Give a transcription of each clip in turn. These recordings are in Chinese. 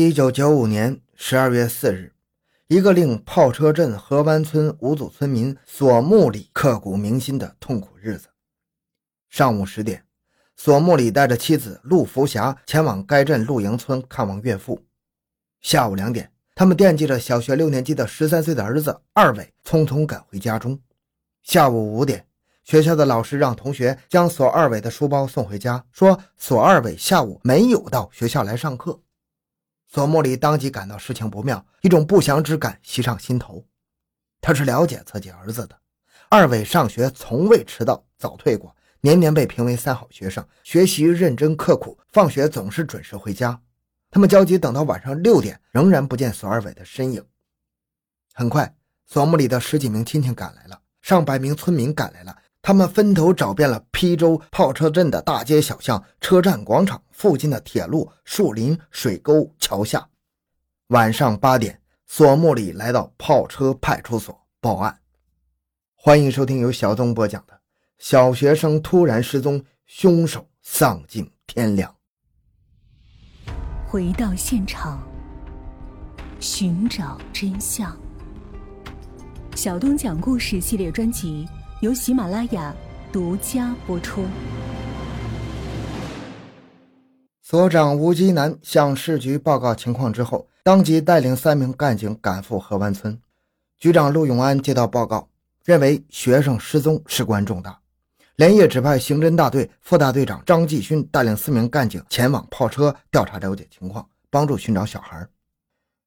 一九九五年十二月四日，一个令炮车镇河湾村五组村民索木里刻骨铭心的痛苦日子。上午十点，索木里带着妻子陆福霞前往该镇露营村看望岳父。下午两点，他们惦记着小学六年级的十三岁的儿子二伟，匆匆赶回家中。下午五点，学校的老师让同学将索二伟的书包送回家，说索二伟下午没有到学校来上课。索木里当即感到事情不妙，一种不祥之感袭上心头。他是了解自己儿子的，二伟上学从未迟到早退过，年年被评为三好学生，学习认真刻苦，放学总是准时回家。他们焦急等到晚上六点，仍然不见索二伟的身影。很快，索木里的十几名亲戚赶来了，上百名村民赶来了。他们分头找遍了邳州炮车镇的大街小巷、车站广场附近的铁路、树林、水沟、桥下。晚上八点，索木里来到炮车派出所报案。欢迎收听由小东播讲的《小学生突然失踪，凶手丧尽天良》。回到现场，寻找真相。小东讲故事系列专辑。由喜马拉雅独家播出。所长吴基南向市局报告情况之后，当即带领三名干警赶赴河湾村。局长陆永安接到报告，认为学生失踪事关重大，连夜指派刑侦大队副大队长张继勋带领四名干警前往炮车调查了解情况，帮助寻找小孩。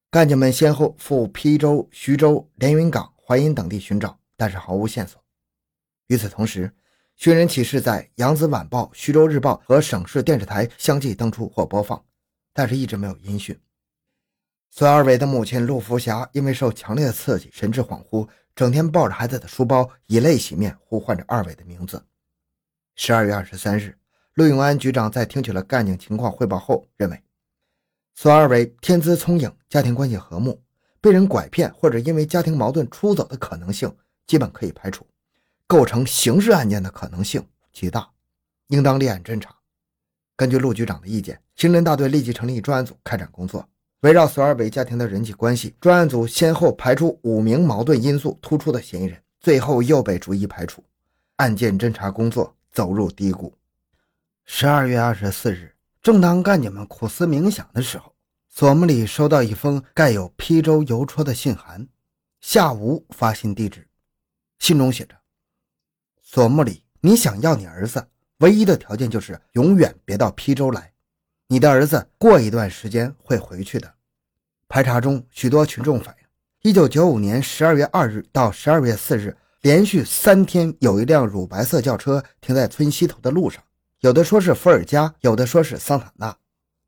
干警们先后赴邳州、徐州、连云港、淮阴等地寻找，但是毫无线索。与此同时，寻人启事在《扬子晚报》《徐州日报》和省市电视台相继登出或播放，但是一直没有音讯。孙二伟的母亲陆福霞因为受强烈的刺激，神志恍惚，整天抱着孩子的书包，以泪洗面，呼唤着二伟的名字。十二月二十三日，陆永安局长在听取了干警情况汇报后，认为孙二伟天资聪颖，家庭关系和睦，被人拐骗或者因为家庭矛盾出走的可能性基本可以排除。构成刑事案件的可能性极大，应当立案侦查。根据陆局长的意见，刑侦大队立即成立专案组开展工作。围绕索二伟家庭的人际关系，专案组先后排除五名矛盾因素突出的嫌疑人，最后又被逐一排除，案件侦查工作走入低谷。十二月二十四日，正当干警们苦思冥想的时候，索木里收到一封盖有邳州邮戳的信函，下无发信地址，信中写着。索木里，你想要你儿子，唯一的条件就是永远别到邳州来。你的儿子过一段时间会回去的。排查中，许多群众反映，一九九五年十二月二日到十二月四日，连续三天有一辆乳白色轿车停在村西头的路上，有的说是伏尔加，有的说是桑塔纳。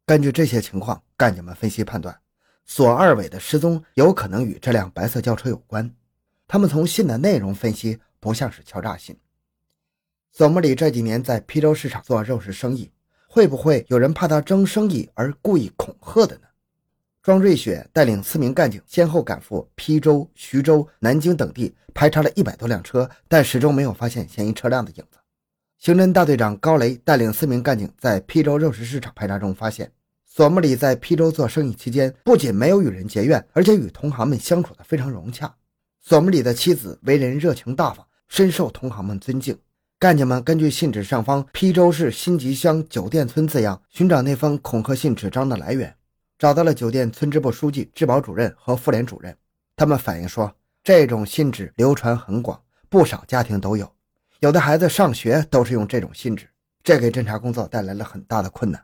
根据这些情况，干警们分析判断，索二伟的失踪有可能与这辆白色轿车有关。他们从信的内容分析，不像是敲诈信。索木里这几年在邳州市场做肉食生意，会不会有人怕他争生意而故意恐吓的呢？庄瑞雪带领四名干警先后赶赴邳州、徐州、南京等地，排查了一百多辆车，但始终没有发现嫌疑车辆的影子。刑侦大队长高雷带领四名干警在邳州肉食市场排查中发现，索木里在邳州做生意期间，不仅没有与人结怨，而且与同行们相处得非常融洽。索木里的妻子为人热情大方，深受同行们尊敬。干警们根据信纸上方“邳州市新集乡酒店村”字样，寻找那封恐吓信纸张的来源，找到了酒店村支部书记、治保主任和妇联主任。他们反映说，这种信纸流传很广，不少家庭都有，有的孩子上学都是用这种信纸，这给侦查工作带来了很大的困难。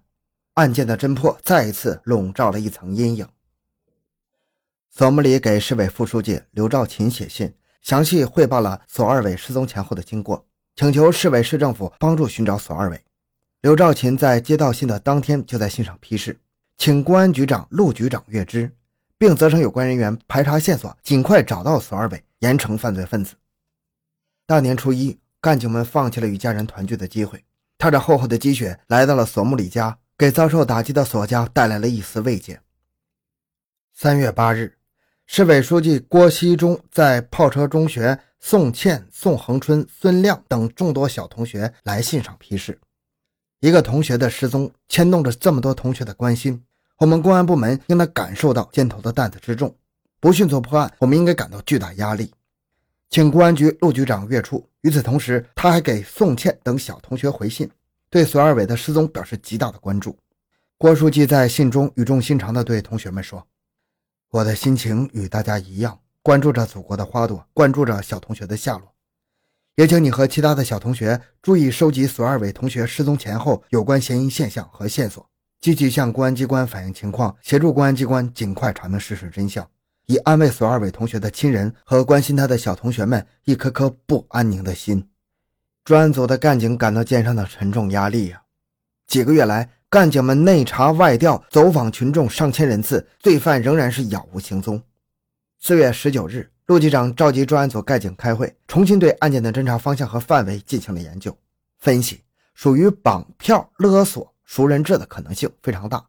案件的侦破再一次笼罩了一层阴影。索木里给市委副书记刘兆勤写信，详细汇报了索二伟失踪前后的经过。请求市委市政府帮助寻找索二伟。刘兆勤在接到信的当天就在信上批示，请公安局长陆局长阅知，并责成有关人员排查线索，尽快找到索二伟，严惩犯罪分子。大年初一，干警们放弃了与家人团聚的机会，踏着厚厚的积雪来到了索木里家，给遭受打击的索家带来了一丝慰藉。三月八日。市委书记郭锡忠在炮车中学宋倩、宋恒春、孙亮等众多小同学来信上批示：一个同学的失踪牵动着这么多同学的关心，我们公安部门应当感受到肩头的担子之重，不迅速破案，我们应该感到巨大压力。请公安局陆局长阅处。与此同时，他还给宋倩等小同学回信，对索二伟的失踪表示极大的关注。郭书记在信中语重心长地对同学们说：“我的心情与大家一样，关注着祖国的花朵，关注着小同学的下落。也请你和其他的小同学注意收集索二伟同学失踪前后有关嫌疑现象和线索。”积极向公安机关反映情况，协助公安机关尽快查明事实真相，以安慰索二伟同学的亲人和关心他的小同学们一颗颗不安宁的心。专案组的干警感到肩上的沉重压力呀！几个月来，干警们内查外调，走访群众上千人次，罪犯仍然是杳无行踪。四月十九日，陆局长召集专案组干警开会，重新对案件的侦查方向和范围进行了研究分析，属于绑票勒索。熟人质的可能性非常大，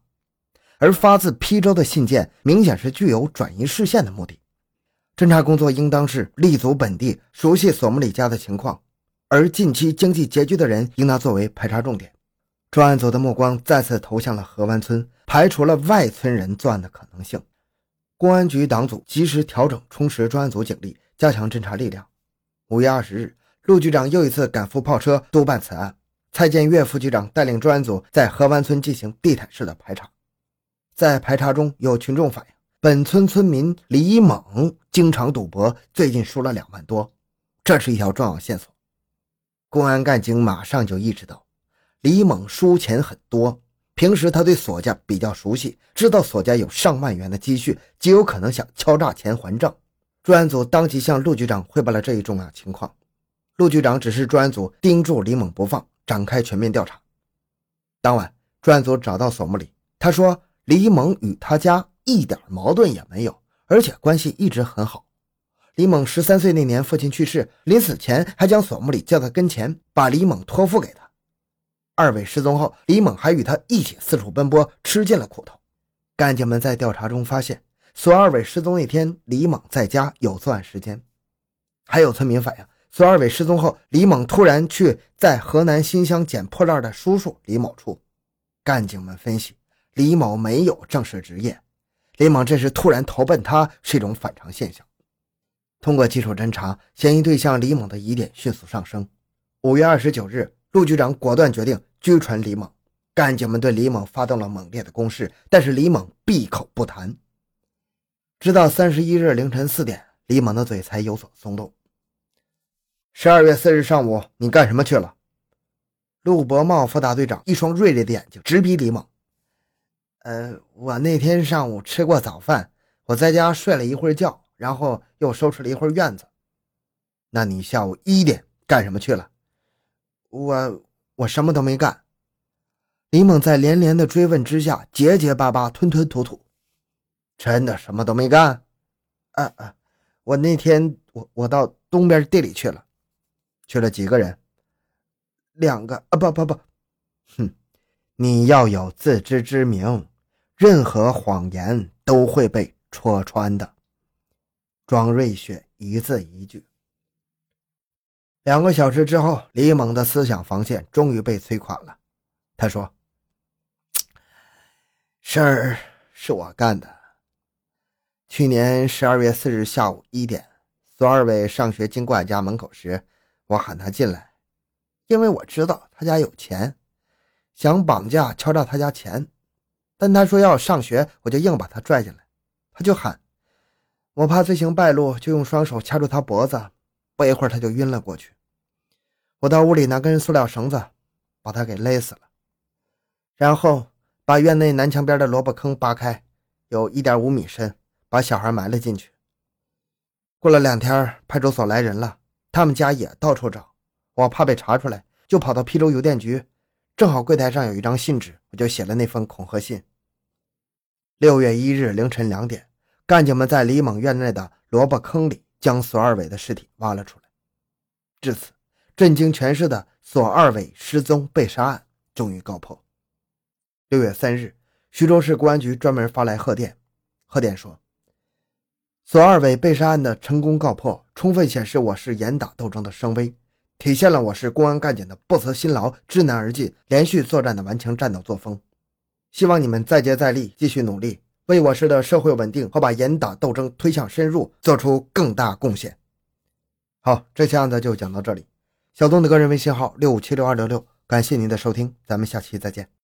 而发自邳州的信件明显是具有转移视线的目的。侦查工作应当是立足本地，熟悉索姆里家的情况，而近期经济拮据的人应当作为排查重点。专案组的目光再次投向了河湾村，排除了外村人作案的可能性。公安局党组及时调整充实专案组警力，加强侦查力量。五月二十日，陆局长又一次赶赴炮车督办此案。蔡建岳副局长带领专案组在河湾村进行地毯式的排查，在排查中有群众反映，本村村民李猛经常赌博，最近输了两万多，这是一条重要线索。公安干警马上就意识到，李猛输钱很多，平时他对索家比较熟悉，知道索家有上万元的积蓄，极有可能想敲诈钱还账。专案组当即向陆局长汇报了这一重要情况，陆局长指示专案组盯住李猛不放。展开全面调查。当晚，专案组找到索木里，他说李猛与他家一点矛盾也没有，而且关系一直很好。李猛十三岁那年，父亲去世，临死前还将索木里叫到跟前，把李猛托付给他。二伟失踪后，李猛还与他一起四处奔波，吃尽了苦头。干警们在调查中发现，孙二伟失踪那天，李猛在家有作案时间。还有村民反映。孙二伟失踪后，李猛突然去在河南新乡捡破烂的叔叔李某处。干警们分析，李某没有正式职业，李猛这时突然投奔他是一种反常现象。通过技术侦查，嫌疑对象李猛的疑点迅速上升。五月二十九日，陆局长果断决定拘传李猛。干警们对李猛发动了猛烈的攻势，但是李猛闭口不谈。直到三十一日凌晨四点，李猛的嘴才有所松动。十二月四日上午，你干什么去了？陆伯茂副大队长一双锐利的眼睛直逼李猛。呃，我那天上午吃过早饭，我在家睡了一会儿觉，然后又收拾了一会儿院子。那你下午一点干什么去了？我我什么都没干。李猛在连连的追问之下，结结巴巴，吞吞吐吐。真的什么都没干？啊啊！我那天我我到东边地里去了。去了几个人？两个啊！不不不，哼！你要有自知之明，任何谎言都会被戳穿的。庄瑞雪一字一句。两个小时之后，李猛的思想防线终于被摧垮了。他说：“事儿是我干的。去年十二月四日下午一点，孙二伟上学经过俺家门口时。”我喊他进来，因为我知道他家有钱，想绑架敲诈他家钱，但他说要上学，我就硬把他拽进来。他就喊，我怕罪行败露，就用双手掐住他脖子，不一会儿他就晕了过去。我到屋里拿根塑料绳子，把他给勒死了，然后把院内南墙边的萝卜坑扒开，有一点五米深，把小孩埋了进去。过了两天，派出所来人了。他们家也到处找，我怕被查出来，就跑到邳州邮电局，正好柜台上有一张信纸，我就写了那封恐吓信。六月一日凌晨两点，干警们在李猛院内的萝卜坑里将索二伟的尸体挖了出来。至此，震惊全市的索二伟失踪被杀案终于告破。六月三日，徐州市公安局专门发来贺电，贺电说。索二伟被杀案的成功告破，充分显示我市严打斗争的声威，体现了我市公安干警的不辞辛劳、知难而进、连续作战的顽强战斗作风。希望你们再接再厉，继续努力，为我市的社会稳定和把严打斗争推向深入做出更大贡献。好，这期案子就讲到这里。小东的个人微信号六五七六二六六，感谢您的收听，咱们下期再见。